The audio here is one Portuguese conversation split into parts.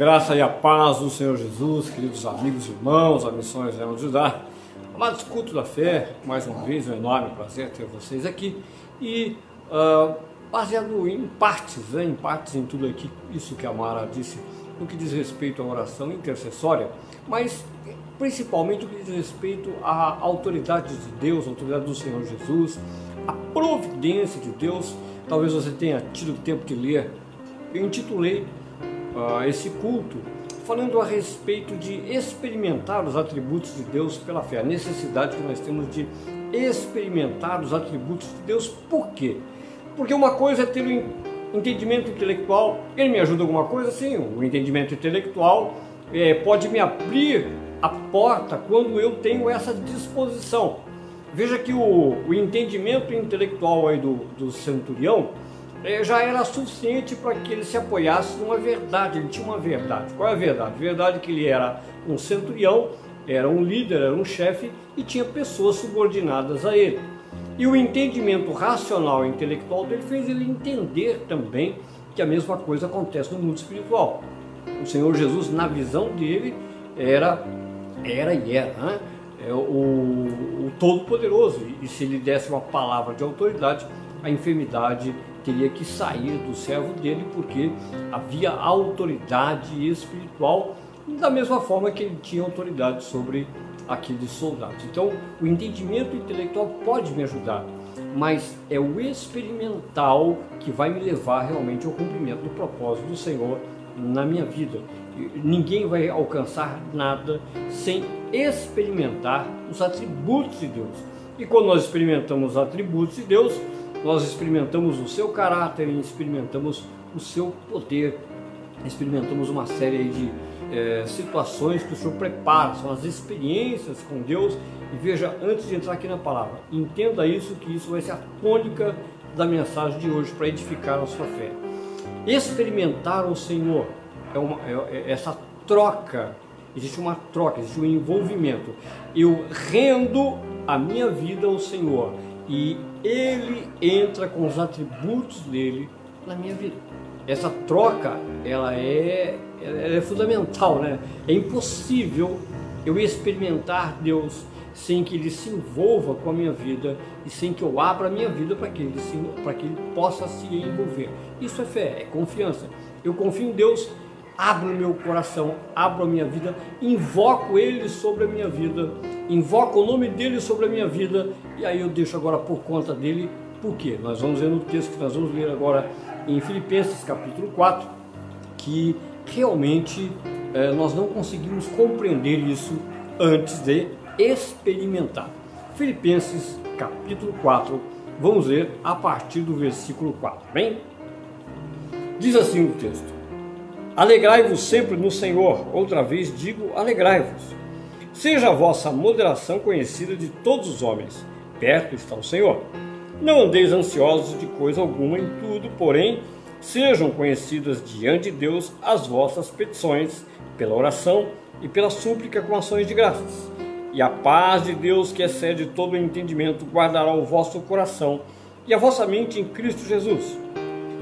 Graça e a paz do Senhor Jesus, queridos amigos e irmãos, a missões é ajudar. Amados culto da fé, mais uma vez, um enorme prazer ter vocês aqui. E uh, baseado em partes, né, em partes em tudo aqui, isso que a Mara disse, no que diz respeito à oração intercessória, mas principalmente no que diz respeito à autoridade de Deus, à autoridade do Senhor Jesus, a providência de Deus. Talvez você tenha tido tempo de ler. Eu intitulei uh, esse culto falando a respeito de experimentar os atributos de Deus pela fé, a necessidade que nós temos de experimentar os atributos de Deus. Por quê? Porque uma coisa é ter o entendimento intelectual, ele me ajuda alguma coisa? Sim, o entendimento intelectual é, pode me abrir a porta quando eu tenho essa disposição. Veja que o, o entendimento intelectual aí do, do centurião já era suficiente para que ele se apoiasse numa verdade, ele tinha uma verdade. Qual é a verdade? A verdade é que ele era um centurião, era um líder, era um chefe e tinha pessoas subordinadas a ele. E o entendimento racional e intelectual dele fez ele entender também que a mesma coisa acontece no mundo espiritual. O Senhor Jesus, na visão dele, era, era e era né? é o, o Todo-Poderoso. E se ele desse uma palavra de autoridade, a enfermidade teria que sair do servo dele, porque havia autoridade espiritual, da mesma forma que ele tinha autoridade sobre aqueles soldados. Então, o entendimento intelectual pode me ajudar, mas é o experimental que vai me levar realmente ao cumprimento do propósito do Senhor na minha vida. Ninguém vai alcançar nada sem experimentar os atributos de Deus. E quando nós experimentamos os atributos de Deus, nós experimentamos o seu caráter experimentamos o seu poder, experimentamos uma série de é, situações que o Senhor prepara, são as experiências com Deus. E veja, antes de entrar aqui na palavra, entenda isso, que isso vai ser a tônica da mensagem de hoje para edificar a sua fé. Experimentar o Senhor é, uma, é, é essa troca, existe uma troca, existe um envolvimento. Eu rendo a minha vida ao Senhor e Ele entra com os atributos dele na minha vida. Essa troca, ela é ela é fundamental, né? É impossível eu experimentar Deus sem que Ele se envolva com a minha vida e sem que eu abra a minha vida para que, Ele para que Ele possa se envolver. Isso é fé, é confiança. Eu confio em Deus, abro o meu coração, abro a minha vida, invoco Ele sobre a minha vida, invoco o nome dEle sobre a minha vida e aí eu deixo agora por conta dEle. Por quê? Nós vamos ver no texto que nós vamos ler agora em Filipenses capítulo 4, que realmente eh, nós não conseguimos compreender isso antes de experimentar. Filipenses capítulo 4, vamos ler a partir do versículo 4, bem? Diz assim o texto: Alegrai-vos sempre no Senhor, outra vez digo, alegrai-vos. Seja a vossa moderação conhecida de todos os homens, perto está o Senhor. Não andeis ansiosos de coisa alguma em tudo, porém, sejam conhecidas diante de Deus as vossas petições, pela oração e pela súplica com ações de graças. E a paz de Deus, que excede todo o entendimento, guardará o vosso coração e a vossa mente em Cristo Jesus.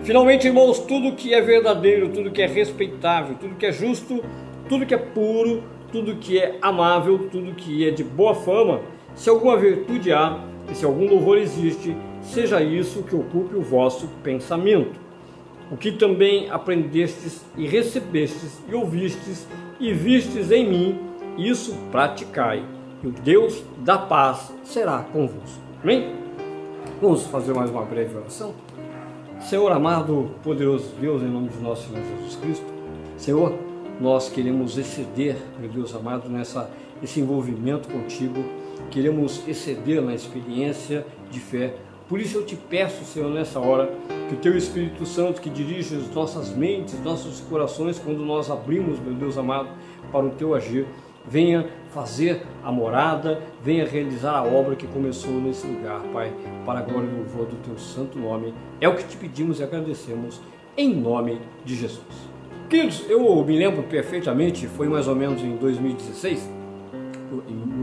Finalmente, irmãos, tudo que é verdadeiro, tudo que é respeitável, tudo que é justo, tudo que é puro, tudo que é amável, tudo que é de boa fama, se alguma virtude há e se algum louvor existe, seja isso que ocupe o vosso pensamento o que também aprendestes e recebestes e ouvistes e vistes em mim, isso praticai, e o Deus da paz será convosco. Amém? Vamos fazer mais uma breve oração? Senhor amado, poderoso Deus, em nome de nosso Senhor Jesus Cristo, Senhor, nós queremos exceder, meu Deus amado, nessa, nesse envolvimento contigo, queremos exceder na experiência de fé. Por isso eu te peço, Senhor, nessa hora, que o Teu Espírito Santo, que dirige as nossas mentes, nossos corações, quando nós abrimos, meu Deus amado, para o Teu agir, venha fazer a morada, venha realizar a obra que começou nesse lugar, Pai, para a glória e louvor do Teu santo nome. É o que te pedimos e agradecemos, em nome de Jesus. Queridos, eu me lembro perfeitamente, foi mais ou menos em 2016, no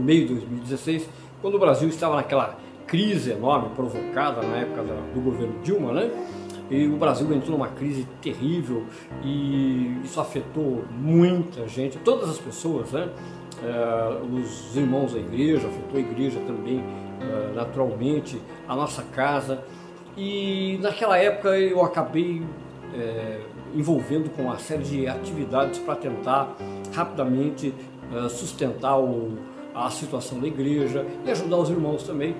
meio de 2016, quando o Brasil estava naquela crise enorme provocada na época do governo Dilma, né? e o Brasil entrou numa crise terrível e isso afetou muita gente, todas as pessoas, né? É, os irmãos da igreja, afetou a igreja também é, naturalmente, a nossa casa. E naquela época eu acabei é, envolvendo com uma série de atividades para tentar rapidamente sustentar o, a situação da igreja e ajudar os irmãos também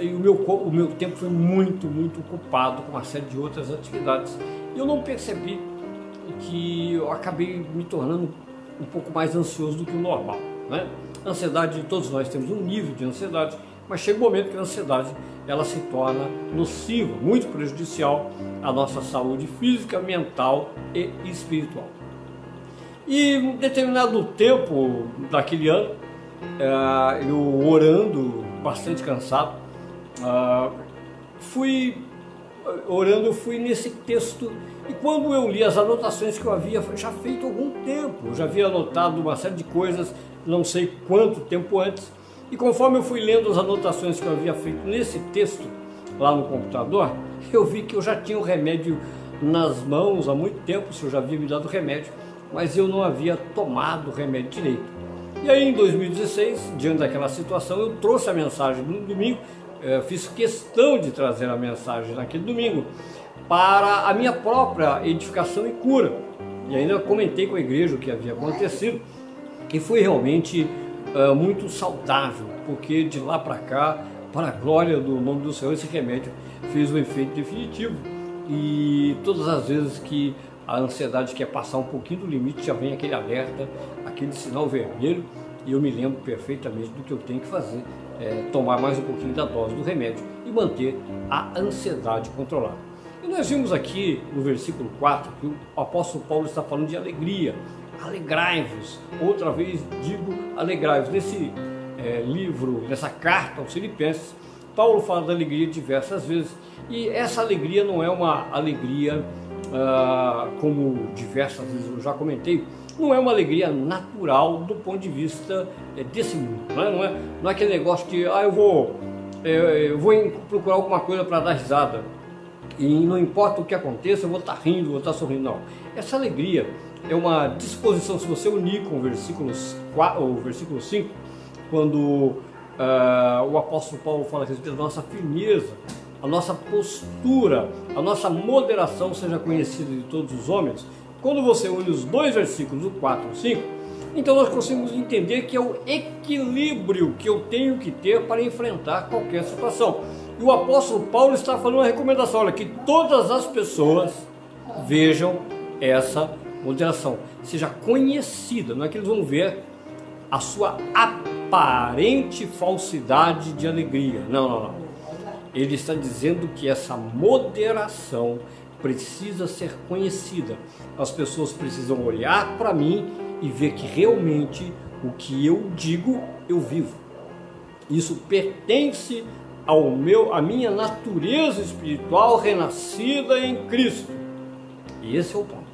e o meu, o meu tempo foi muito, muito ocupado com uma série de outras atividades. E eu não percebi que eu acabei me tornando um pouco mais ansioso do que o normal. Né? Ansiedade, todos nós temos um nível de ansiedade, mas chega um momento que a ansiedade ela se torna nociva, muito prejudicial à nossa saúde física, mental e espiritual. E em determinado tempo daquele ano, eu orando, bastante cansado, ah, fui orando, eu fui nesse texto e quando eu li as anotações que eu havia já feito há algum tempo, eu já havia anotado uma série de coisas, não sei quanto tempo antes, e conforme eu fui lendo as anotações que eu havia feito nesse texto lá no computador, eu vi que eu já tinha o remédio nas mãos há muito tempo, se eu já havia me dado remédio, mas eu não havia tomado o remédio direito. E aí em 2016, diante daquela situação, eu trouxe a mensagem no domingo é, fiz questão de trazer a mensagem naquele domingo para a minha própria edificação e cura. E ainda comentei com a igreja o que havia acontecido, que foi realmente uh, muito saudável, porque de lá para cá, para a glória do nome do Senhor, esse remédio fez um efeito definitivo. E todas as vezes que a ansiedade quer passar um pouquinho do limite, já vem aquele alerta, aquele sinal vermelho, e eu me lembro perfeitamente do que eu tenho que fazer é, tomar mais um pouquinho da dose do remédio e manter a ansiedade controlada. E nós vimos aqui no versículo 4 que o apóstolo Paulo está falando de alegria. Alegrai-vos, outra vez digo alegrai-vos. Nesse é, livro, nessa carta aos Filipenses, Paulo fala da alegria diversas vezes e essa alegria não é uma alegria ah, como diversas vezes eu já comentei, não é uma alegria natural do ponto de vista é, desse mundo. Não é, não é, é aquele negócio de, ah, eu vou, é, eu vou procurar alguma coisa para dar risada. E não importa o que aconteça, eu vou estar tá rindo, vou estar tá sorrindo. Não. Essa alegria é uma disposição, se você unir com o versículo, 4, o versículo 5, quando uh, o apóstolo Paulo fala a respeito da nossa firmeza, a nossa postura, a nossa moderação seja conhecida de todos os homens, quando você une os dois versículos, o 4 e o 5, então nós conseguimos entender que é o equilíbrio que eu tenho que ter para enfrentar qualquer situação. E o apóstolo Paulo está falando uma recomendação, olha, que todas as pessoas vejam essa moderação, seja conhecida, não é que eles vão ver a sua aparente falsidade de alegria. Não, não, não. Ele está dizendo que essa moderação precisa ser conhecida. As pessoas precisam olhar para mim e ver que realmente o que eu digo, eu vivo. Isso pertence ao meu, à minha natureza espiritual renascida em Cristo. E esse é o ponto.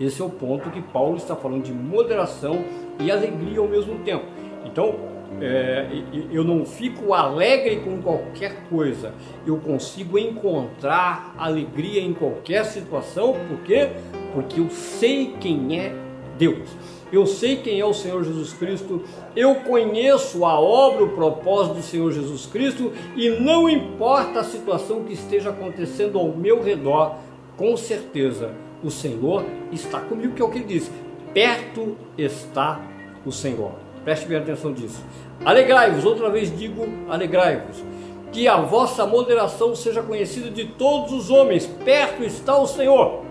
Esse é o ponto que Paulo está falando de moderação e alegria ao mesmo tempo. Então, é, eu não fico alegre com qualquer coisa, eu consigo encontrar alegria em qualquer situação, por quê? Porque eu sei quem é Deus, eu sei quem é o Senhor Jesus Cristo, eu conheço a obra, o propósito do Senhor Jesus Cristo e não importa a situação que esteja acontecendo ao meu redor, com certeza o Senhor está comigo, que é o que ele diz: perto está o Senhor. Preste bem atenção disso. Alegrai-vos, outra vez digo, alegrai-vos. Que a vossa moderação seja conhecida de todos os homens. Perto está o Senhor.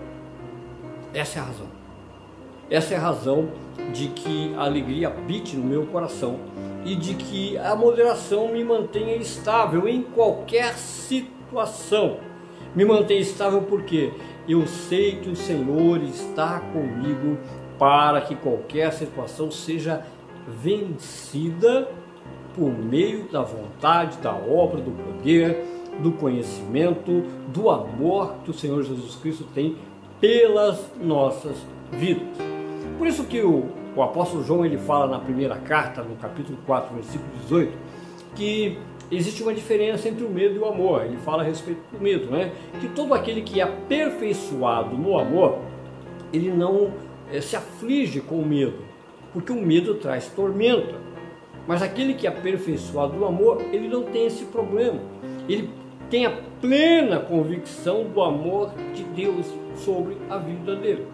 Essa é a razão. Essa é a razão de que a alegria habite no meu coração e de que a moderação me mantenha estável em qualquer situação. Me mantenha estável porque eu sei que o Senhor está comigo para que qualquer situação seja vencida por meio da vontade, da obra, do poder, do conhecimento, do amor que o Senhor Jesus Cristo tem pelas nossas vidas. Por isso que o, o apóstolo João ele fala na primeira carta, no capítulo 4, versículo 18, que existe uma diferença entre o medo e o amor. Ele fala a respeito do medo, né? Que todo aquele que é aperfeiçoado no amor, ele não é, se aflige com o medo, porque o medo traz tormenta. Mas aquele que é aperfeiçoado no amor, ele não tem esse problema. Ele tem a plena convicção do amor de Deus sobre a vida dele.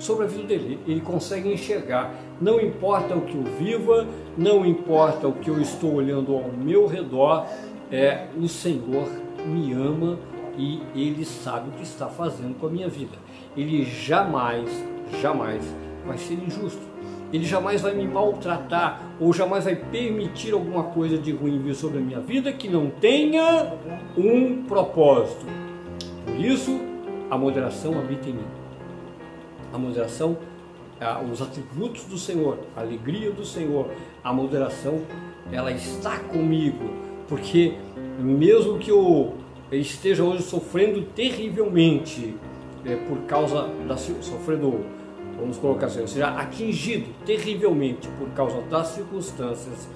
Sobre a vida dele. Ele consegue enxergar. Não importa o que eu viva, não importa o que eu estou olhando ao meu redor, é, o Senhor me ama e Ele sabe o que está fazendo com a minha vida. Ele jamais, jamais vai ser injusto. Ele jamais vai me maltratar ou jamais vai permitir alguma coisa de ruim vir sobre a minha vida que não tenha um propósito. Por isso, a moderação habita em mim. A moderação, os atributos do Senhor, a alegria do Senhor, a moderação, ela está comigo, porque mesmo que eu esteja hoje sofrendo terrivelmente é, por causa da sofrendo vamos colocar assim, seja, atingido terrivelmente por causa das circunstâncias,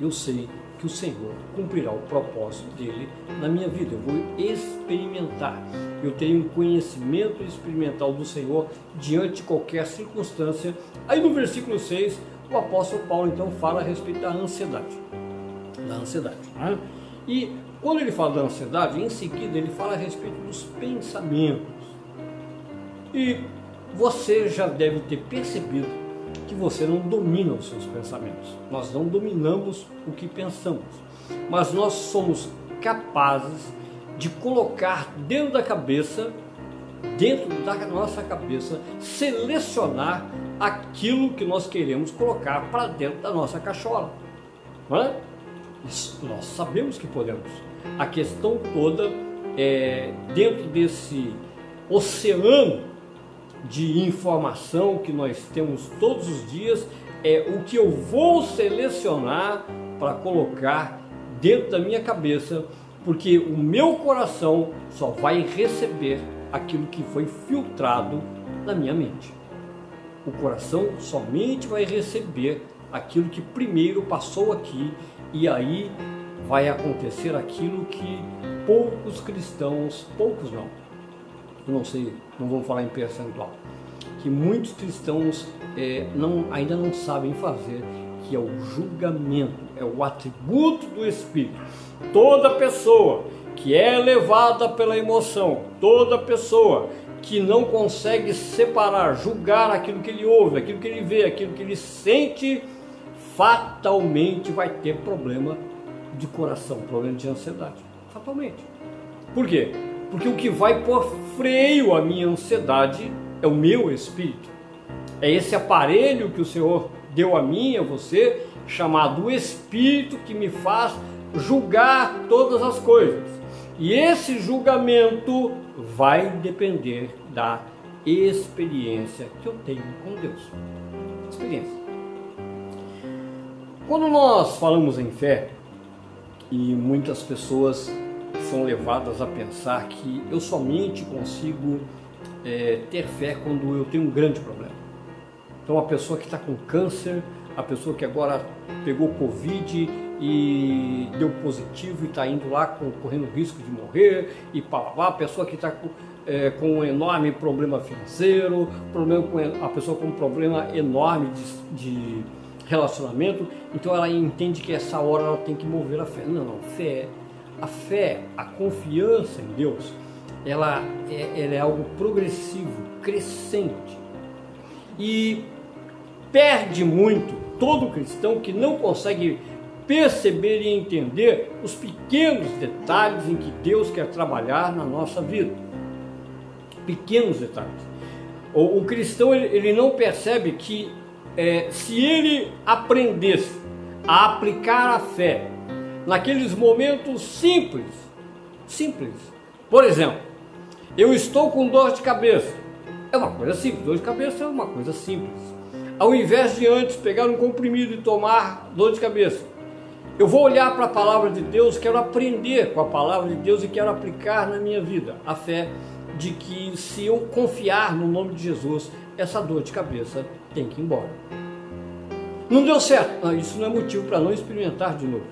eu sei que o Senhor cumprirá o propósito dele na minha vida. Eu vou experimentar. Eu tenho um conhecimento experimental do Senhor diante de qualquer circunstância. Aí no versículo 6, o apóstolo Paulo então fala a respeito da ansiedade. Da ansiedade. Né? E quando ele fala da ansiedade, em seguida ele fala a respeito dos pensamentos. E você já deve ter percebido que você não domina os seus pensamentos. Nós não dominamos o que pensamos, mas nós somos capazes de colocar dentro da cabeça, dentro da nossa cabeça, selecionar aquilo que nós queremos colocar para dentro da nossa cachola. É? Nós sabemos que podemos. A questão toda é dentro desse oceano de informação que nós temos todos os dias é o que eu vou selecionar para colocar dentro da minha cabeça, porque o meu coração só vai receber aquilo que foi filtrado na minha mente. O coração somente vai receber aquilo que primeiro passou aqui e aí vai acontecer aquilo que poucos cristãos, poucos não, eu não sei, não vamos falar em percentual, que muitos cristãos é, não, ainda não sabem fazer, que é o julgamento, é o atributo do Espírito. Toda pessoa que é levada pela emoção, toda pessoa que não consegue separar, julgar aquilo que ele ouve, aquilo que ele vê, aquilo que ele sente, fatalmente vai ter problema de coração, problema de ansiedade. Fatalmente. Por quê? Porque o que vai pôr freio à minha ansiedade é o meu espírito. É esse aparelho que o Senhor deu a mim, a você, chamado espírito que me faz julgar todas as coisas. E esse julgamento vai depender da experiência que eu tenho com Deus. Experiência. Quando nós falamos em fé, e muitas pessoas são levadas a pensar que eu somente consigo é, ter fé quando eu tenho um grande problema. Então, a pessoa que está com câncer, a pessoa que agora pegou Covid e deu positivo e está indo lá com, correndo risco de morrer, e pá, a pessoa que está com, é, com um enorme problema financeiro, problema com, a pessoa com um problema enorme de, de relacionamento, então ela entende que essa hora ela tem que mover a fé. Não, não, fé a fé, a confiança em Deus, ela é, ela é algo progressivo, crescente. E perde muito todo cristão que não consegue perceber e entender os pequenos detalhes em que Deus quer trabalhar na nossa vida. Pequenos detalhes. O, o cristão ele, ele, não percebe que é, se ele aprendesse a aplicar a fé naqueles momentos simples. Simples. Por exemplo, eu estou com dor de cabeça. É uma coisa simples, dor de cabeça é uma coisa simples. Ao invés de antes pegar um comprimido e tomar dor de cabeça, eu vou olhar para a palavra de Deus, quero aprender com a palavra de Deus e quero aplicar na minha vida a fé de que se eu confiar no nome de Jesus, essa dor de cabeça tem que ir embora. Não deu certo, isso não é motivo para não experimentar de novo.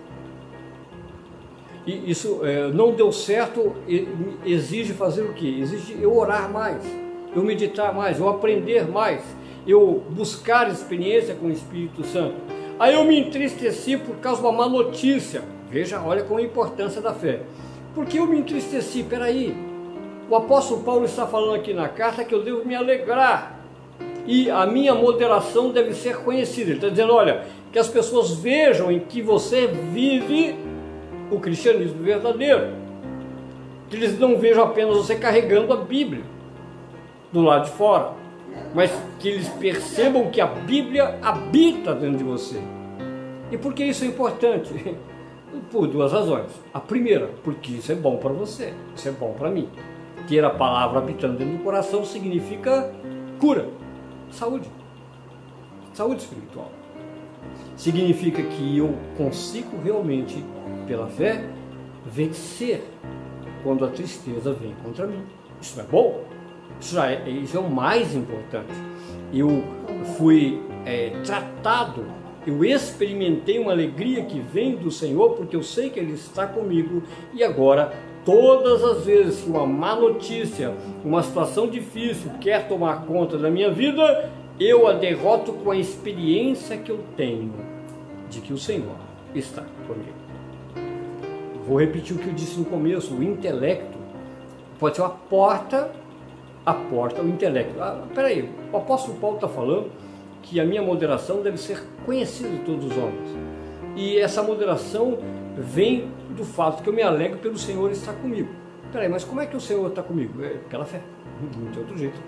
E isso é, não deu certo, exige fazer o quê? Exige eu orar mais, eu meditar mais, eu aprender mais, eu buscar experiência com o Espírito Santo. Aí eu me entristeci por causa de uma má notícia. Veja, olha com a importância da fé. Porque eu me entristeci? Peraí, o apóstolo Paulo está falando aqui na carta que eu devo me alegrar e a minha moderação deve ser conhecida. Ele está dizendo: olha, que as pessoas vejam em que você vive o cristianismo verdadeiro. Que eles não vejam apenas você carregando a Bíblia do lado de fora, mas que eles percebam que a Bíblia habita dentro de você. E por que isso é importante? Por duas razões. A primeira, porque isso é bom para você, isso é bom para mim. Ter a palavra habitando dentro do coração significa cura, saúde, saúde espiritual. Significa que eu consigo realmente, pela fé, vencer quando a tristeza vem contra mim. Isso é bom? Isso, é, isso é o mais importante. Eu fui é, tratado, eu experimentei uma alegria que vem do Senhor, porque eu sei que Ele está comigo e agora todas as vezes que uma má notícia, uma situação difícil quer tomar conta da minha vida, eu a derroto com a experiência que eu tenho de que o Senhor está comigo. Vou repetir o que eu disse no começo: o intelecto pode ser uma porta, a porta, o intelecto. Ah, peraí, o apóstolo Paulo está falando que a minha moderação deve ser conhecida de todos os homens. E essa moderação vem do fato que eu me alegro pelo Senhor estar comigo. Peraí, mas como é que o Senhor está comigo? É pela fé, não tem outro jeito.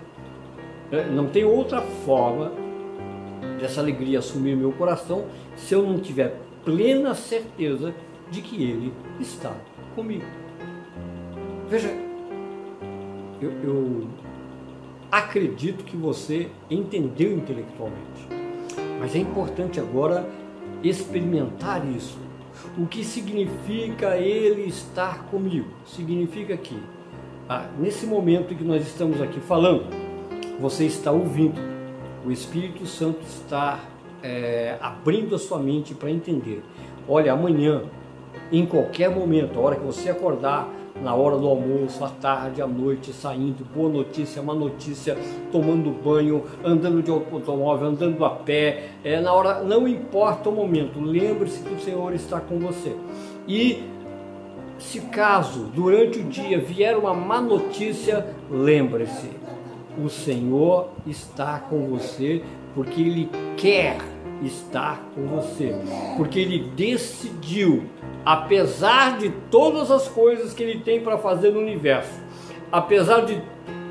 É, não tem outra forma dessa alegria assumir meu coração se eu não tiver plena certeza de que Ele está comigo. Veja, eu, eu acredito que você entendeu intelectualmente, mas é importante agora experimentar isso. O que significa Ele estar comigo? Significa que, ah, nesse momento em que nós estamos aqui falando, você está ouvindo, o Espírito Santo está é, abrindo a sua mente para entender. Olha, amanhã, em qualquer momento, a hora que você acordar, na hora do almoço, à tarde, à noite, saindo, boa notícia, má notícia, tomando banho, andando de automóvel, andando a pé, é, na hora, não importa o momento, lembre-se que o Senhor está com você. E se caso durante o dia vier uma má notícia, lembre-se, o Senhor está com você porque Ele quer estar com você, porque Ele decidiu, apesar de todas as coisas que Ele tem para fazer no universo, apesar de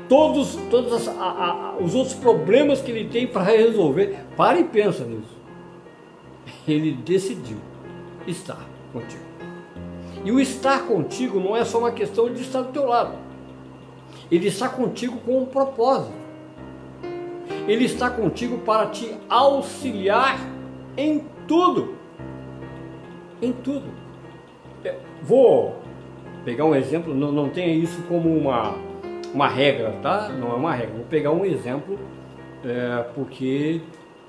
todos, todos as, a, a, os outros problemas que Ele tem para resolver, para e pensa nisso. Ele decidiu estar contigo. E o estar contigo não é só uma questão de estar do teu lado. Ele está contigo com um propósito. Ele está contigo para te auxiliar em tudo. Em tudo. Vou pegar um exemplo, não, não tenha isso como uma, uma regra, tá? Não é uma regra. Vou pegar um exemplo, é, porque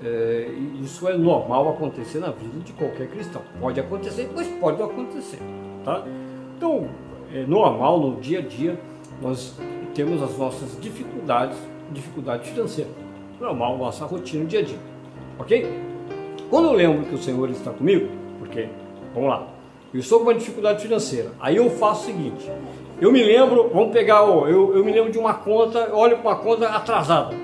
é, isso é normal acontecer na vida de qualquer cristão. Pode acontecer, mas pode acontecer, tá? Então, é normal no dia a dia nós temos as nossas dificuldades, dificuldade financeira. Normal, nossa rotina dia a dia. Ok? Quando eu lembro que o Senhor está comigo, porque, vamos lá, eu estou com uma dificuldade financeira, aí eu faço o seguinte, eu me lembro, vamos pegar, eu, eu me lembro de uma conta, olho para uma conta atrasada.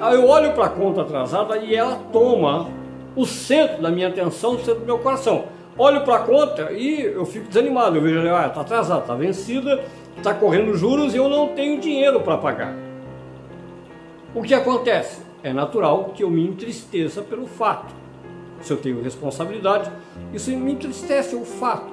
Aí eu olho para a conta atrasada e ela toma o centro da minha atenção, o centro do meu coração. Olho para a conta e eu fico desanimado, eu vejo, ah, está atrasada, está vencida, está correndo juros e eu não tenho dinheiro para pagar. O que acontece? É natural que eu me entristeça pelo fato. Se eu tenho responsabilidade, isso me entristece o fato.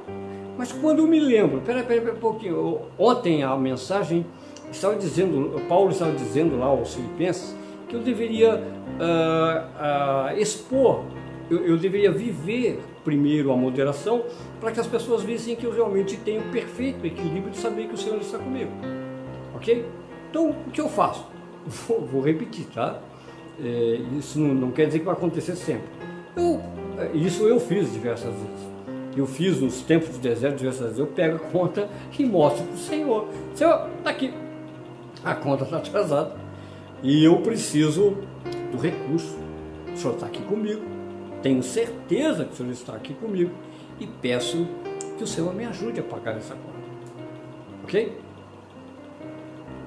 Mas quando eu me lembro, peraí, peraí, peraí um pouquinho. Ontem a mensagem estava dizendo, Paulo estava dizendo lá aos Filipenses que eu deveria uh, uh, expor, eu, eu deveria viver primeiro a moderação, para que as pessoas vissem que eu realmente tenho perfeito equilíbrio de saber que o Senhor está comigo. Ok? Então, o que eu faço? Vou, vou repetir, tá? É, isso não, não, quer dizer que vai acontecer sempre. Eu, é, isso eu fiz diversas vezes. eu fiz nos tempos de deserto diversas vezes, eu pego a conta e mostro para o Senhor. Senhor, está aqui. A conta está atrasada. E eu preciso do recurso. O Senhor está aqui comigo. Tenho certeza que o Senhor está aqui comigo. E peço que o Senhor me ajude a pagar essa conta. Ok?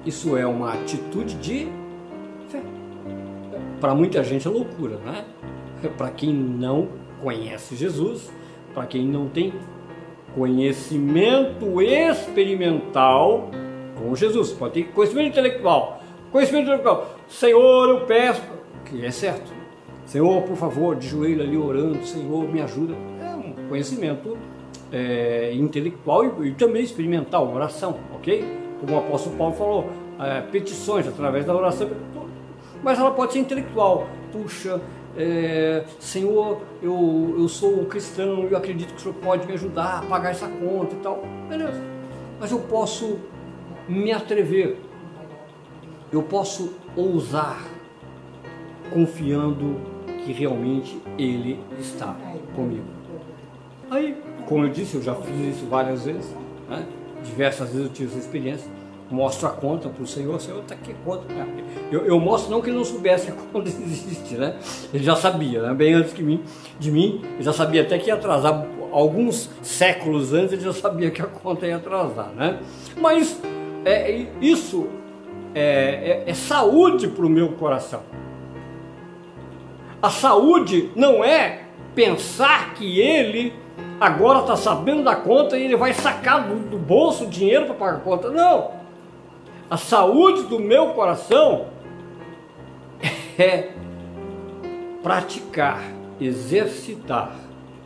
Isso é uma atitude de fé. Para muita gente é loucura, né? Para quem não conhece Jesus, para quem não tem conhecimento experimental com Jesus, pode ter conhecimento intelectual. Conhecimento intelectual. Senhor, eu peço, que é certo. Senhor, por favor, de joelho ali orando, Senhor, me ajuda. É um conhecimento é, intelectual e, e, também experimental, oração, ok? Como o apóstolo Paulo falou, é, petições através da oração, mas ela pode ser intelectual. Puxa, é, Senhor, eu, eu sou cristão, eu acredito que o Senhor pode me ajudar a pagar essa conta e tal. Beleza. Mas eu posso me atrever, eu posso ousar, confiando que realmente Ele está comigo. Aí, como eu disse, eu já fiz isso várias vezes, né? diversas vezes eu tive essa experiência mostro a conta para o Senhor, Senhor está aqui conta. Eu, eu, mostro não que ele não soubesse a conta existe, né? Ele já sabia, né? bem antes que mim, de mim, ele já sabia até que ia atrasar alguns séculos antes, ele já sabia que a conta ia atrasar, né? Mas é, isso é, é, é saúde para o meu coração. A saúde não é pensar que ele agora está sabendo da conta e ele vai sacar do, do bolso o dinheiro para pagar a conta. Não! A saúde do meu coração é praticar, exercitar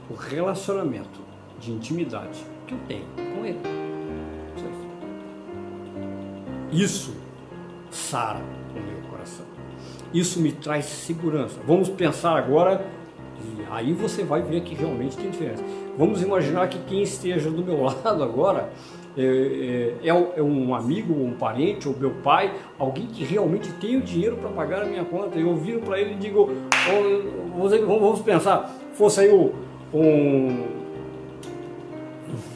o relacionamento de intimidade que eu tenho com Ele. Isso sara o meu coração. Isso me traz segurança. Vamos pensar agora, e aí você vai ver que realmente tem diferença. Vamos imaginar que quem esteja do meu lado agora é, é, é, é um amigo, um parente, ou meu pai, alguém que realmente tem o dinheiro para pagar a minha conta. Eu viro para ele e digo, vamos pensar, fosse aí um,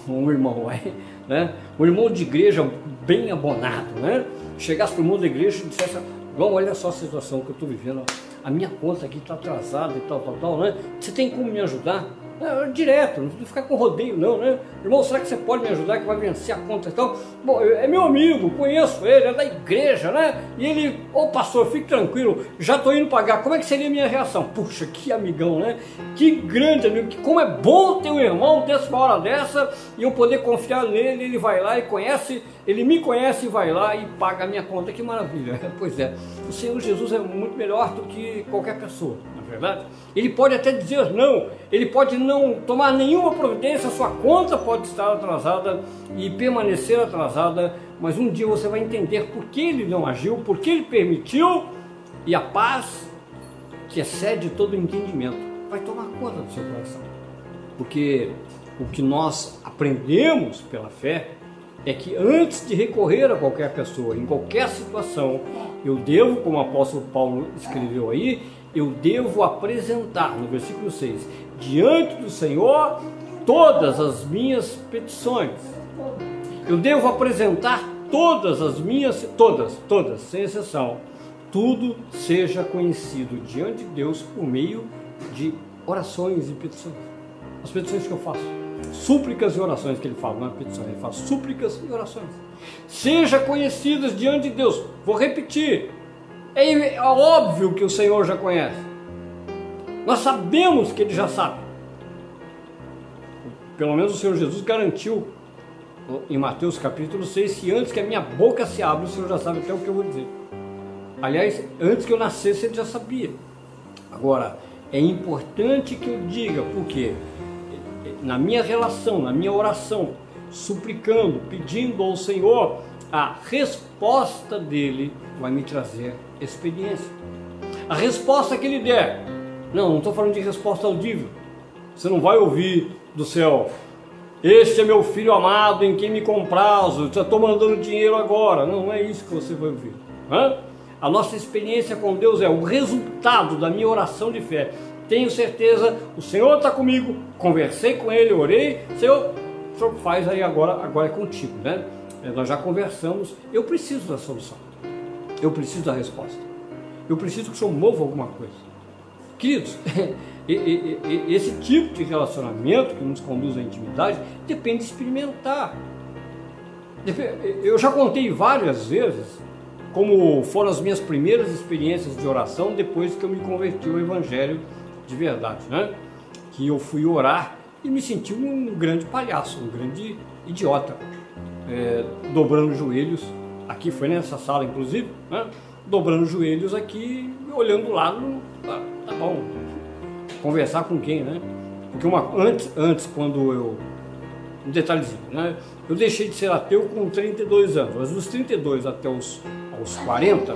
um irmão, né? um irmão de igreja bem abonado, né? chegasse para o irmão da igreja e dissesse, João, olha só a situação que eu estou vivendo, a minha conta aqui está atrasada e tal, tal, tal, né? Você tem como me ajudar? É, direto, não ficar com rodeio não, né? Irmão, será que você pode me ajudar que vai vencer a conta então? Bom, é meu amigo, conheço ele, é da igreja, né? E ele, ô pastor, fique tranquilo, já estou indo pagar. Como é que seria a minha reação? Puxa, que amigão, né? Que grande amigo, que como é bom ter um irmão dessa uma hora dessa e eu poder confiar nele, ele vai lá e conhece, ele me conhece e vai lá e paga a minha conta. Que maravilha. Pois é, o Senhor Jesus é muito melhor do que qualquer pessoa verdade? Ele pode até dizer não, ele pode não tomar nenhuma providência, sua conta pode estar atrasada e permanecer atrasada, mas um dia você vai entender por que ele não agiu, por que ele permitiu, e a paz, que excede todo entendimento, vai tomar conta do seu coração. Porque o que nós aprendemos pela fé é que antes de recorrer a qualquer pessoa, em qualquer situação, eu devo, como o apóstolo Paulo escreveu aí, eu devo apresentar, no versículo 6, diante do Senhor todas as minhas petições. Eu devo apresentar todas as minhas, todas, todas, sem exceção. Tudo seja conhecido diante de Deus por meio de orações e petições. As petições que eu faço. Súplicas e orações que ele fala, não é petições, ele fala súplicas e orações. Seja conhecidas diante de Deus. Vou repetir, é, é óbvio que o Senhor já conhece. Nós sabemos que Ele já sabe. Pelo menos o Senhor Jesus garantiu em Mateus capítulo 6 que antes que a minha boca se abra, o Senhor já sabe até o que eu vou dizer. Aliás, antes que eu nascesse, Ele já sabia. Agora, é importante que eu diga, porque na minha relação, na minha oração, suplicando, pedindo ao Senhor, a resposta dele vai me trazer experiência. A resposta que ele der, não, não estou falando de resposta audível. Você não vai ouvir do céu, este é meu filho amado em quem me comprazo, estou mandando dinheiro agora. Não, não é isso que você vai ouvir. Hã? A nossa experiência com Deus é o resultado da minha oração de fé, tenho certeza, o Senhor está comigo, conversei com Ele, orei, Senhor, o Senhor faz aí agora, agora é contigo, né? É, nós já conversamos, eu preciso da solução, eu preciso da resposta, eu preciso que o Senhor mova alguma coisa. Queridos, esse tipo de relacionamento que nos conduz à intimidade depende de experimentar. Eu já contei várias vezes como foram as minhas primeiras experiências de oração depois que eu me converti ao Evangelho de verdade, né? Que eu fui orar e me senti um grande palhaço, um grande idiota, é, dobrando joelhos. Aqui foi nessa sala, inclusive, né? dobrando joelhos aqui, olhando lá, no, ah, tá bom, conversar com quem, né? Porque uma, antes, antes, quando eu. Um detalhezinho, né? Eu deixei de ser ateu com 32 anos, mas dos 32 até os, os 40,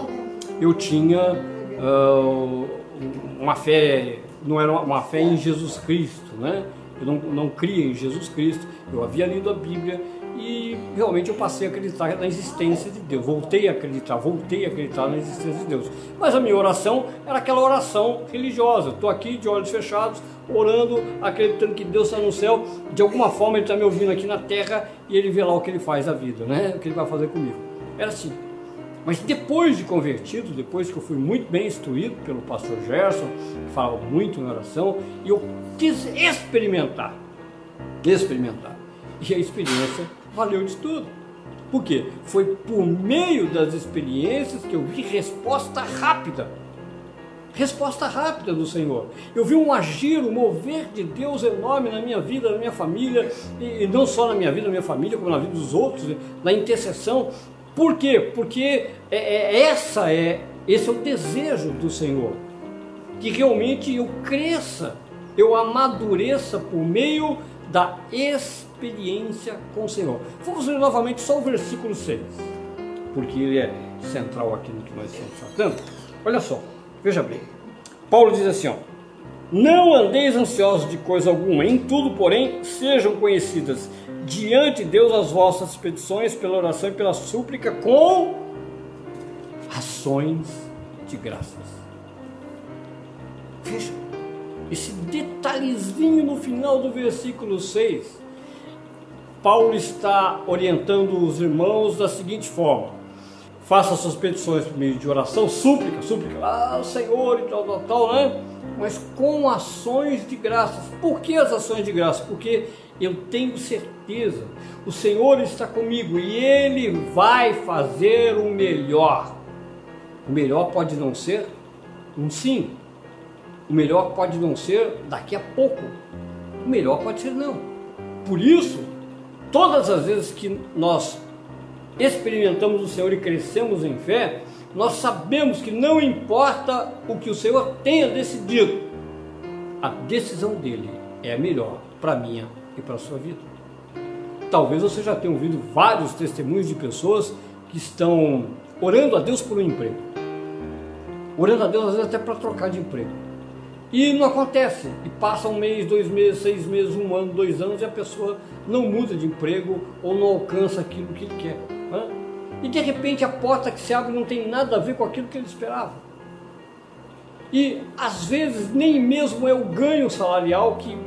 eu tinha uh, uma fé, não era uma fé em Jesus Cristo, né? Eu não, não cria em Jesus Cristo, eu havia lido a Bíblia e realmente eu passei a acreditar na existência de Deus. Voltei a acreditar, voltei a acreditar na existência de Deus. Mas a minha oração era aquela oração religiosa. Estou aqui de olhos fechados, orando, acreditando que Deus está no céu. De alguma forma Ele está me ouvindo aqui na terra e Ele vê lá o que Ele faz da vida, né? O que Ele vai fazer comigo. Era assim. Mas depois de convertido, depois que eu fui muito bem instruído pelo pastor Gerson, que falava muito em oração, eu quis experimentar, experimentar. E a experiência valeu de tudo. Por quê? Foi por meio das experiências que eu vi resposta rápida. Resposta rápida do Senhor. Eu vi um agir, um mover de Deus enorme na minha vida, na minha família, e não só na minha vida, na minha família, como na vida dos outros, na intercessão. Por quê? Porque é, é, essa é, esse é o desejo do Senhor. Que realmente eu cresça, eu amadureça por meio da experiência com o Senhor. Vamos ler novamente só o versículo 6, porque ele é central aqui no que nós estamos tratando. Olha só, veja bem. Paulo diz assim: ó, Não andeis ansiosos de coisa alguma, em tudo, porém, sejam conhecidas diante de Deus as vossas petições pela oração e pela súplica com ações de graças. Veja esse detalhezinho no final do versículo 6, Paulo está orientando os irmãos da seguinte forma: faça suas petições por meio de oração, súplica, súplica, ah, Senhor e tal, tal, tal, né? Mas com ações de graças. Por que as ações de graças? Porque eu tenho certeza, o Senhor está comigo e Ele vai fazer o melhor. O melhor pode não ser um sim, o melhor pode não ser daqui a pouco. O melhor pode ser não. Por isso, todas as vezes que nós experimentamos o Senhor e crescemos em fé, nós sabemos que não importa o que o Senhor tenha decidido, a decisão dele é a melhor para a minha e para a sua vida. Talvez você já tenha ouvido vários testemunhos de pessoas que estão orando a Deus por um emprego, orando a Deus às vezes até para trocar de emprego. E não acontece. E passa um mês, dois meses, seis meses, um ano, dois anos e a pessoa não muda de emprego ou não alcança aquilo que ele quer. Né? E de repente a porta que se abre não tem nada a ver com aquilo que ele esperava. E às vezes nem mesmo é o ganho salarial que,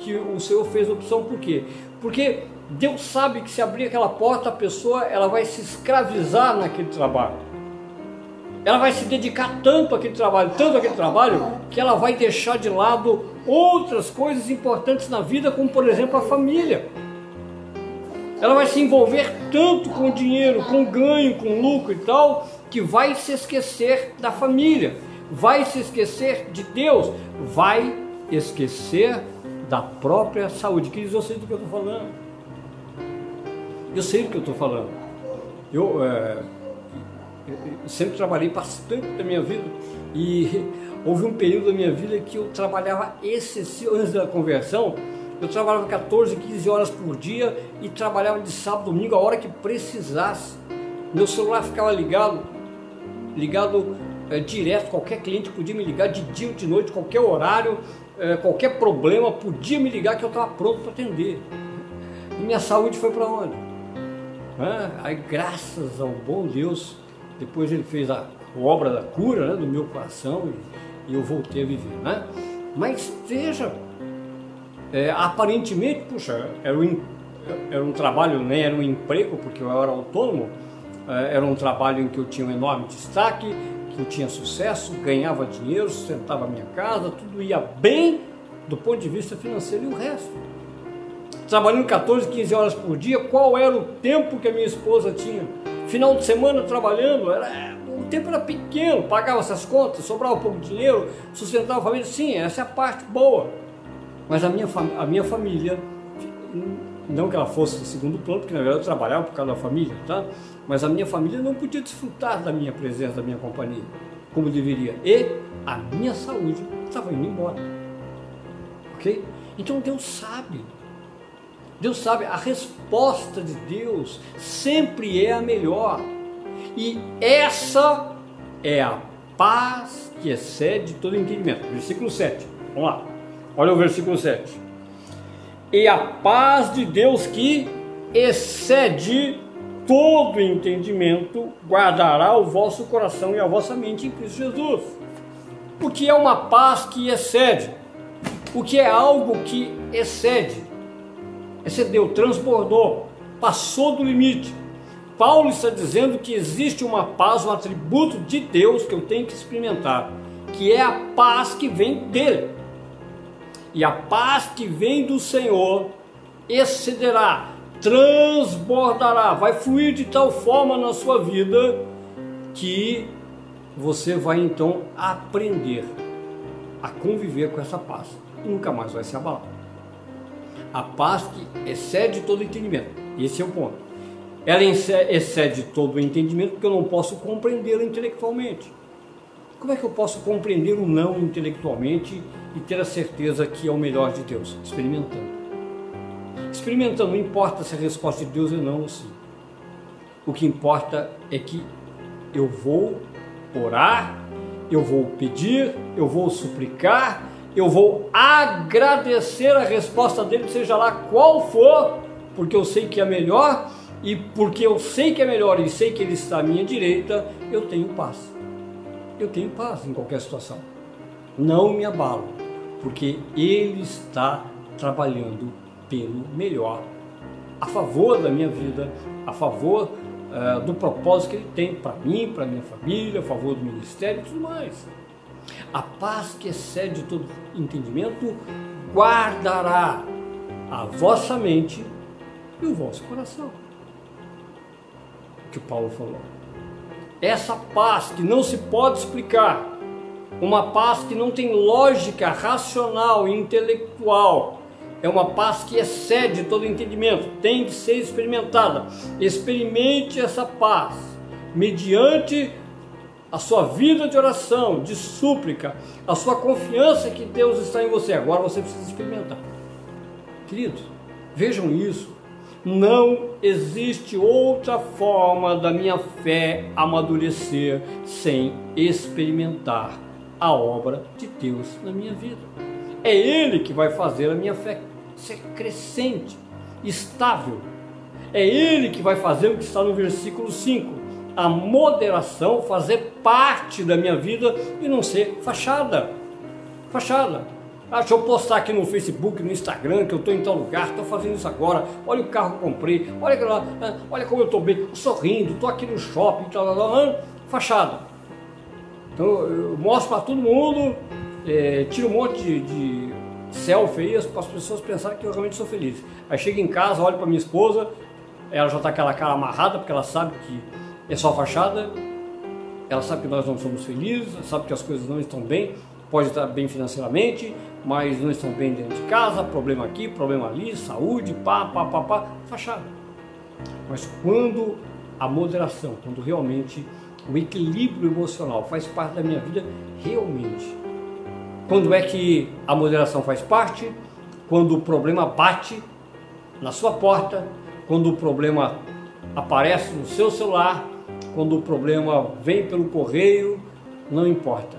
que o Senhor fez opção. Por quê? Porque Deus sabe que se abrir aquela porta, a pessoa ela vai se escravizar naquele trabalho ela vai se dedicar tanto àquele trabalho, tanto àquele trabalho, que ela vai deixar de lado outras coisas importantes na vida, como por exemplo a família. Ela vai se envolver tanto com dinheiro, com ganho, com lucro e tal, que vai se esquecer da família, vai se esquecer de Deus, vai esquecer da própria saúde. Queridos, eu sei do que eu estou falando. Eu sei do que eu estou falando. Eu, é, eu sempre trabalhei bastante da minha vida e houve um período da minha vida que eu trabalhava excessivo antes da conversão. Eu trabalhava 14, 15 horas por dia e trabalhava de sábado, domingo, a hora que precisasse. Meu celular ficava ligado, ligado é, direto, qualquer cliente podia me ligar de dia ou de noite, qualquer horário, é, qualquer problema, podia me ligar que eu estava pronto para atender. E minha saúde foi para onde? É, aí, graças ao bom Deus, depois ele fez a obra da cura né, do meu coração e, e, eu voltei a viver. Né? Mas veja, é, aparentemente, puxa, era um, era um trabalho, nem era um emprego, porque eu era autônomo, é, era um trabalho em que eu tinha um enorme destaque, que eu tinha sucesso, ganhava dinheiro, sustentava a minha casa, tudo ia bem do ponto de vista financeiro e o resto. Trabalhando 14, 15 horas por dia, qual era o tempo que a minha esposa tinha? Final de semana trabalhando, era, o tempo era pequeno, pagava essas contas, sobrava um pouco de dinheiro, sustentava a família. Sim, essa é a parte boa. Mas a minha, a minha família, não que ela fosse de segundo plano, porque na verdade eu trabalhava por causa da família, tá? Mas a minha família não podia desfrutar da minha presença, da minha companhia, como deveria. E a minha saúde estava indo embora. Ok? Então Deus sabe. Deus sabe, a resposta de Deus sempre é a melhor. E essa é a paz que excede todo entendimento. Versículo 7. Vamos lá. Olha o versículo 7. E a paz de Deus que excede todo entendimento guardará o vosso coração e a vossa mente em Cristo Jesus. O que é uma paz que excede? O que é algo que excede? Excedeu, transbordou, passou do limite. Paulo está dizendo que existe uma paz, um atributo de Deus que eu tenho que experimentar, que é a paz que vem dele. E a paz que vem do Senhor excederá, transbordará, vai fluir de tal forma na sua vida que você vai então aprender a conviver com essa paz e nunca mais vai se abalar. A paz que excede todo entendimento. Esse é o ponto. Ela excede todo o entendimento porque eu não posso compreendê-la intelectualmente. Como é que eu posso compreender o não intelectualmente e ter a certeza que é o melhor de Deus? Experimentando. Experimentando, não importa se a resposta de Deus é não ou sim. O que importa é que eu vou orar, eu vou pedir, eu vou suplicar, eu vou agradecer a resposta dele, seja lá qual for, porque eu sei que é melhor e porque eu sei que é melhor e sei que ele está à minha direita, eu tenho paz eu tenho paz em qualquer situação. Não me abalo, porque Ele está trabalhando pelo melhor, a favor da minha vida, a favor uh, do propósito que Ele tem para mim, para minha família, a favor do ministério e tudo mais. A paz que excede todo entendimento guardará a vossa mente e o vosso coração. O que Paulo falou essa paz que não se pode explicar, uma paz que não tem lógica racional e intelectual, é uma paz que excede todo entendimento, tem de ser experimentada. Experimente essa paz mediante a sua vida de oração, de súplica, a sua confiança que Deus está em você. Agora você precisa experimentar. Queridos, vejam isso não existe outra forma da minha fé amadurecer sem experimentar a obra de Deus na minha vida. É Ele que vai fazer a minha fé ser crescente, estável. É Ele que vai fazer o que está no versículo 5. A moderação fazer parte da minha vida e não ser fachada. Fachada. Ah, deixa eu postar aqui no Facebook, no Instagram, que eu estou em tal lugar, estou fazendo isso agora. Olha o carro que comprei, olha, lá, ah, olha como eu estou bem, sorrindo, estou aqui no shopping, tal, tal, tal, fachada. Então eu mostro para todo mundo, é, tiro um monte de, de selfie para as pessoas pensarem que eu realmente sou feliz. Aí chego em casa, olho para minha esposa, ela já está aquela cara amarrada, porque ela sabe que é só fachada, ela sabe que nós não somos felizes, sabe que as coisas não estão bem, pode estar bem financeiramente, mas não estão bem dentro de casa, problema aqui, problema ali, saúde, pá, pá, pá, pá, fachada. Mas quando a moderação, quando realmente o equilíbrio emocional faz parte da minha vida, realmente. Quando é que a moderação faz parte? Quando o problema bate na sua porta, quando o problema aparece no seu celular, quando o problema vem pelo correio, não importa.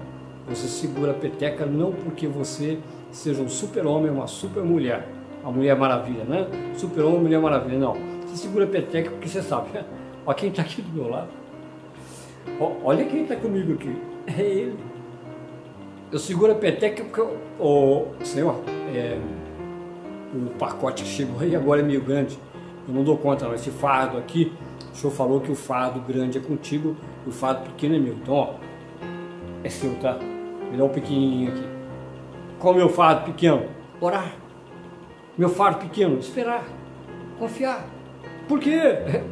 Você segura a peteca não porque você seja um super-homem, uma super-mulher, uma mulher maravilha, né? Super-homem, mulher maravilha, não. Você segura a peteca porque você sabe, olha quem está aqui do meu lado. Olha quem está comigo aqui, é ele. eu seguro a peteca porque o oh, senhor, é, o pacote chegou aí agora é meio grande. Eu não dou conta, não. Esse fardo aqui, o senhor falou que o fardo grande é contigo, o fardo pequeno é meu. Então, ó, é seu, tá? Me dá um pequenininho aqui. Qual é o meu fardo pequeno? Orar. Meu fardo pequeno? Esperar. Confiar. Por quê?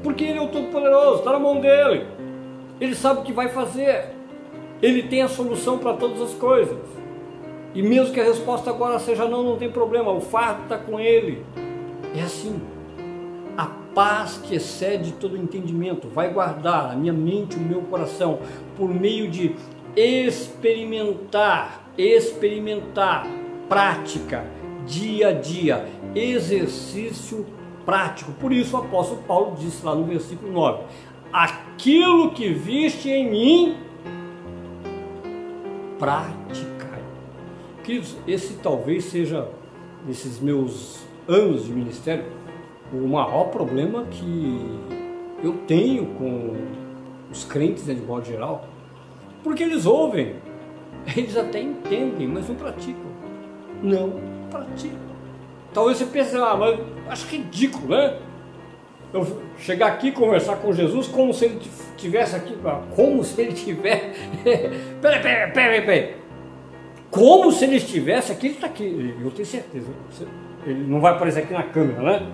Porque ele é o Todo-Poderoso, está na mão dele. Ele sabe o que vai fazer. Ele tem a solução para todas as coisas. E mesmo que a resposta agora seja não, não tem problema, o fardo está com ele. É assim. Paz que excede todo entendimento vai guardar a minha mente, o meu coração, por meio de experimentar, experimentar, prática, dia a dia, exercício prático. Por isso o apóstolo Paulo disse lá no versículo 9: Aquilo que viste em mim, praticai. Queridos, esse talvez seja, nesses meus anos de ministério, o maior problema que eu tenho com os crentes né, de modo geral, porque eles ouvem, eles até entendem, mas não praticam. Não praticam. Talvez você pense, ah, mas acho ridículo, né? Eu chegar aqui e conversar com Jesus como se ele tivesse aqui, como se ele tivesse. peraí, peraí, peraí, peraí. Como se ele estivesse aqui, ele está aqui. Eu tenho certeza. Ele não vai aparecer aqui na câmera, né?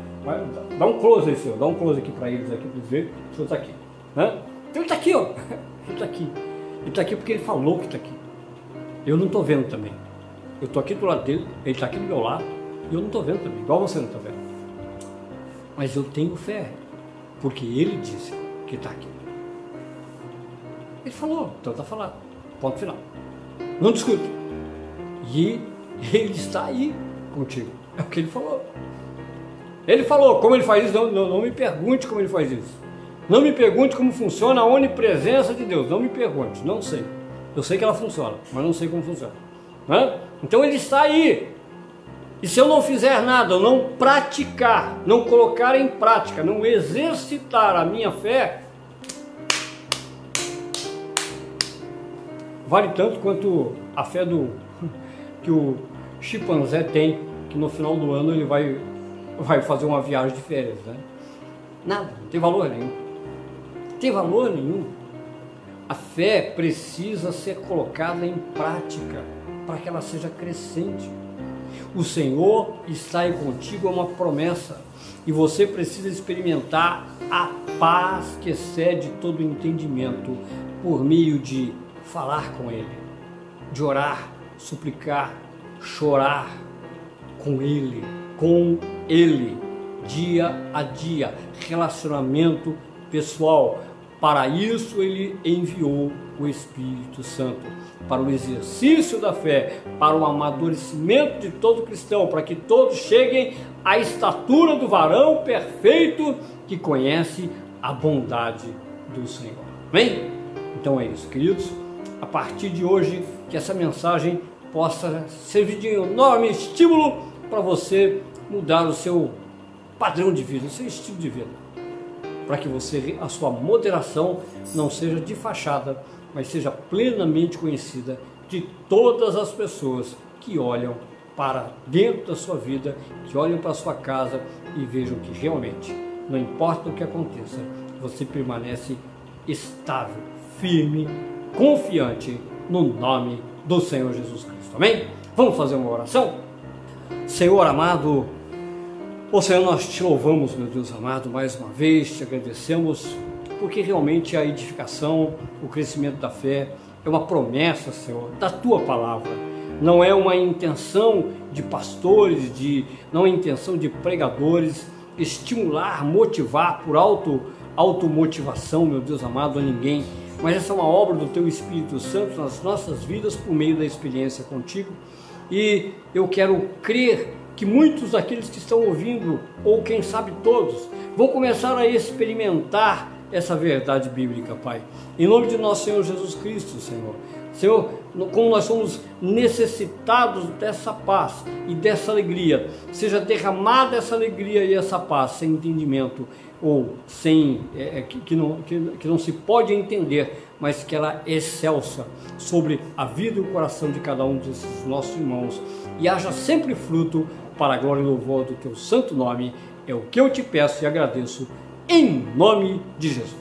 dá um close aí, senhor. Dá um close aqui para eles aqui, para eles verem. O está aqui. Né? Então ele está aqui, ó. Ele está aqui. Ele está aqui porque ele falou que está aqui. Eu não estou vendo também. Eu estou aqui do lado dele, ele está aqui do meu lado, e eu não estou vendo também, igual você não está vendo. Mas eu tenho fé, porque ele disse que está aqui. Ele falou, então está falado. Ponto final. Não discute. E ele está aí contigo. É o que ele falou. Ele falou, como ele faz isso, não, não, não me pergunte como ele faz isso. Não me pergunte como funciona a onipresença de Deus. Não me pergunte, não sei. Eu sei que ela funciona, mas não sei como funciona. Então ele está aí. E se eu não fizer nada, eu não praticar, não colocar em prática, não exercitar a minha fé, vale tanto quanto a fé do que o chimpanzé tem, que no final do ano ele vai, vai fazer uma viagem de férias. Né? Nada, não tem valor nenhum tem valor nenhum. A fé precisa ser colocada em prática para que ela seja crescente. O Senhor está aí contigo é uma promessa e você precisa experimentar a paz que excede todo entendimento por meio de falar com Ele, de orar, suplicar, chorar com Ele, com Ele, dia a dia, relacionamento pessoal, para isso ele enviou o Espírito Santo, para o exercício da fé, para o amadurecimento de todo cristão, para que todos cheguem à estatura do varão perfeito que conhece a bondade do Senhor. Amém? Então é isso, queridos. A partir de hoje, que essa mensagem possa servir de enorme estímulo para você mudar o seu padrão de vida, o seu estilo de vida. Para que você a sua moderação não seja de fachada, mas seja plenamente conhecida de todas as pessoas que olham para dentro da sua vida, que olham para a sua casa e vejam que realmente, não importa o que aconteça, você permanece estável, firme, confiante no nome do Senhor Jesus Cristo. Amém? Vamos fazer uma oração? Senhor amado, Ô Senhor, nós te louvamos, meu Deus amado, mais uma vez, te agradecemos, porque realmente a edificação, o crescimento da fé é uma promessa, Senhor, da tua palavra. Não é uma intenção de pastores, de, não é intenção de pregadores estimular, motivar por auto, automotivação, meu Deus amado, a ninguém. Mas essa é uma obra do teu Espírito Santo nas nossas vidas por meio da experiência contigo. E eu quero crer que muitos daqueles que estão ouvindo, ou quem sabe todos, vão começar a experimentar essa verdade bíblica, Pai. Em nome de nosso Senhor Jesus Cristo, Senhor. Senhor, como nós somos necessitados dessa paz e dessa alegria, seja derramada essa alegria e essa paz sem entendimento ou sem é, é, que, que, não, que, que não se pode entender, mas que ela é excelsa sobre a vida e o coração de cada um desses nossos irmãos e haja sempre fruto para a glória e louvor do teu santo nome. É o que eu te peço e agradeço em nome de Jesus.